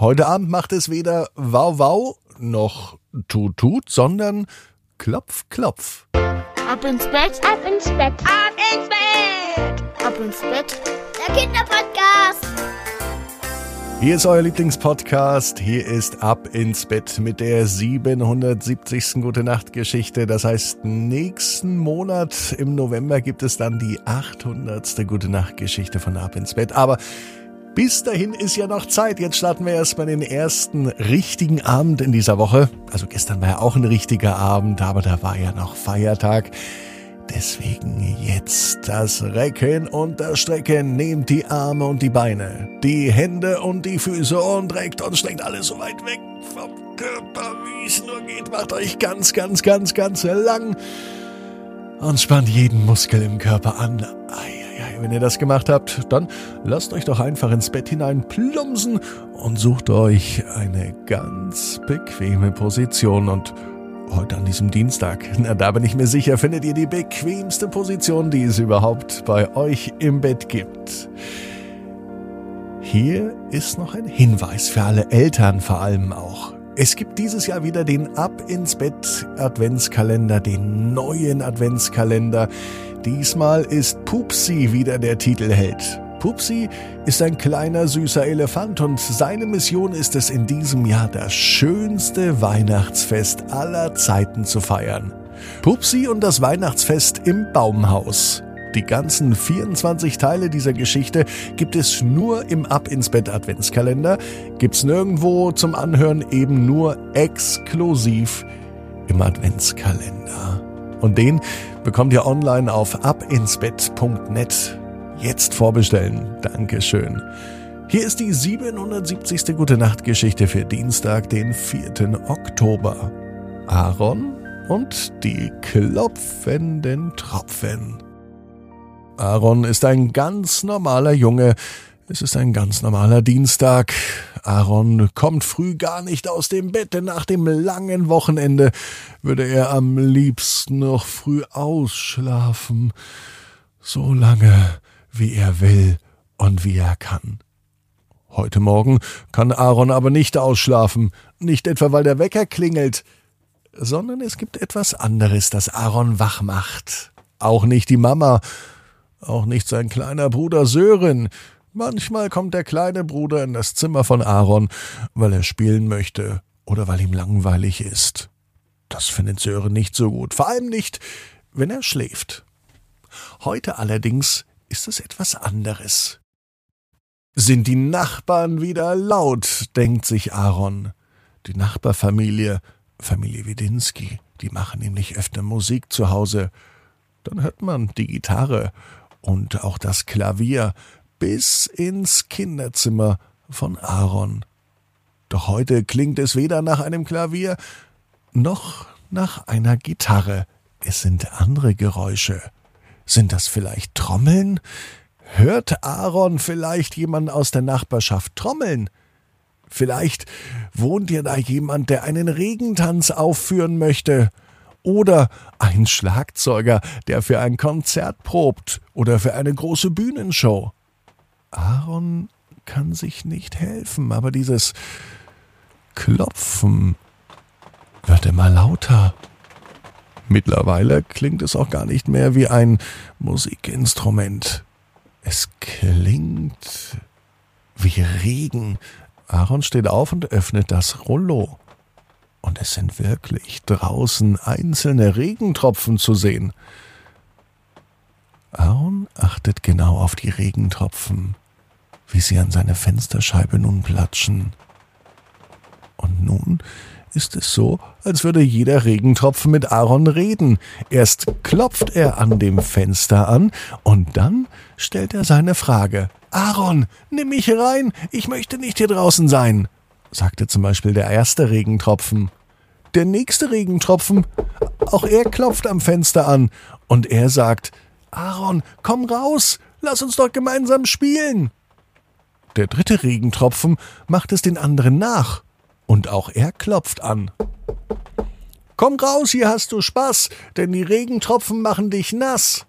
Heute Abend macht es weder Wow Wow noch Tut Tut, sondern Klopf Klopf. Ab ins Bett, Ab ins Bett, Ab ins Bett! ab ins Bett. der Kinderpodcast. Hier ist euer Lieblingspodcast. Hier ist Ab ins Bett mit der 770. Gute Nacht Geschichte. Das heißt, nächsten Monat im November gibt es dann die 800. Gute Nacht Geschichte von Ab ins Bett. Aber bis dahin ist ja noch Zeit. Jetzt starten wir erstmal den ersten richtigen Abend in dieser Woche. Also gestern war ja auch ein richtiger Abend, aber da war ja noch Feiertag. Deswegen jetzt das Recken und das Strecken. Nehmt die Arme und die Beine, die Hände und die Füße und reckt und streckt alles so weit weg vom Körper, wie es nur geht. Macht euch ganz, ganz, ganz, ganz lang und spannt jeden Muskel im Körper an. Eieiei, wenn ihr das gemacht habt, dann lasst euch doch einfach ins Bett hinein plumpsen und sucht euch eine ganz bequeme Position und Heute an diesem Dienstag, na da bin ich mir sicher, findet ihr die bequemste Position, die es überhaupt bei euch im Bett gibt. Hier ist noch ein Hinweis für alle Eltern vor allem auch. Es gibt dieses Jahr wieder den Ab ins Bett Adventskalender, den neuen Adventskalender. Diesmal ist Pupsi wieder der Titelheld. Pupsi ist ein kleiner süßer Elefant und seine Mission ist es in diesem Jahr das schönste Weihnachtsfest aller Zeiten zu feiern. Pupsi und das Weihnachtsfest im Baumhaus. Die ganzen 24 Teile dieser Geschichte gibt es nur im Ab ins Bett Adventskalender, gibt's nirgendwo zum Anhören, eben nur exklusiv im Adventskalender. Und den bekommt ihr online auf abinsbett.net. Jetzt vorbestellen. Dankeschön. Hier ist die 770. Gute Nacht Geschichte für Dienstag, den 4. Oktober. Aaron und die klopfenden Tropfen. Aaron ist ein ganz normaler Junge. Es ist ein ganz normaler Dienstag. Aaron kommt früh gar nicht aus dem Bett, denn nach dem langen Wochenende würde er am liebsten noch früh ausschlafen. So lange, wie er will und wie er kann. Heute Morgen kann Aaron aber nicht ausschlafen, nicht etwa weil der Wecker klingelt, sondern es gibt etwas anderes, das Aaron wach macht. Auch nicht die Mama, auch nicht sein kleiner Bruder Sören. Manchmal kommt der kleine Bruder in das Zimmer von Aaron, weil er spielen möchte oder weil ihm langweilig ist. Das findet Sören nicht so gut, vor allem nicht, wenn er schläft. Heute allerdings ist es etwas anderes. Sind die Nachbarn wieder laut, denkt sich Aaron. Die Nachbarfamilie, Familie Widinski, die machen nämlich öfter Musik zu Hause. Dann hört man die Gitarre und auch das Klavier bis ins Kinderzimmer von Aaron. Doch heute klingt es weder nach einem Klavier noch nach einer Gitarre. Es sind andere Geräusche. Sind das vielleicht Trommeln? Hört Aaron vielleicht jemand aus der Nachbarschaft trommeln? Vielleicht wohnt ja da jemand, der einen Regentanz aufführen möchte. Oder ein Schlagzeuger, der für ein Konzert probt oder für eine große Bühnenshow. Aaron kann sich nicht helfen, aber dieses Klopfen wird immer lauter. Mittlerweile klingt es auch gar nicht mehr wie ein Musikinstrument. Es klingt wie Regen. Aaron steht auf und öffnet das Rollo. Und es sind wirklich draußen einzelne Regentropfen zu sehen. Aaron achtet genau auf die Regentropfen, wie sie an seine Fensterscheibe nun platschen. Und nun ist es so, als würde jeder Regentropfen mit Aaron reden. Erst klopft er an dem Fenster an und dann stellt er seine Frage. Aaron, nimm mich rein, ich möchte nicht hier draußen sein, sagte zum Beispiel der erste Regentropfen. Der nächste Regentropfen, auch er klopft am Fenster an und er sagt, Aaron, komm raus, lass uns doch gemeinsam spielen. Der dritte Regentropfen macht es den anderen nach und auch er klopft an. Komm raus, hier hast du Spaß, denn die Regentropfen machen dich nass.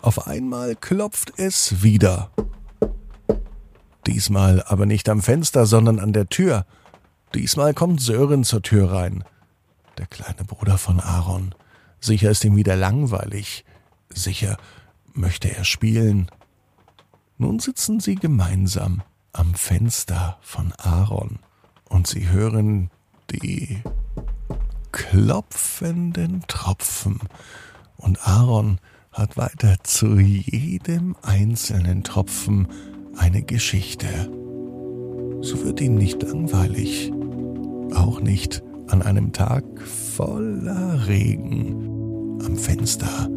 Auf einmal klopft es wieder. Diesmal aber nicht am Fenster, sondern an der Tür. Diesmal kommt Sören zur Tür rein. Der kleine Bruder von Aaron. Sicher ist ihm wieder langweilig. Sicher möchte er spielen. Nun sitzen sie gemeinsam am Fenster von Aaron und sie hören die klopfenden Tropfen. Und Aaron hat weiter zu jedem einzelnen Tropfen eine Geschichte. So wird ihm nicht langweilig, auch nicht an einem Tag voller Regen am Fenster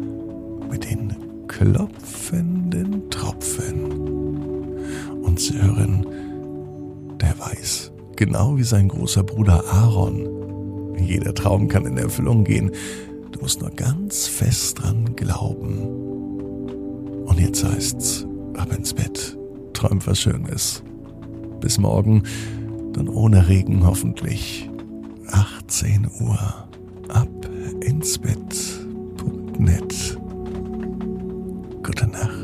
mit den klopfenden Tropfen. Und Sören, der weiß, genau wie sein großer Bruder Aaron, jeder Traum kann in Erfüllung gehen. Du musst nur ganz fest dran glauben. Und jetzt heißt's, ab ins Bett, träum was Schönes. Bis morgen, dann ohne Regen hoffentlich. 18 Uhr. Ab ins Bett. Gute Nacht.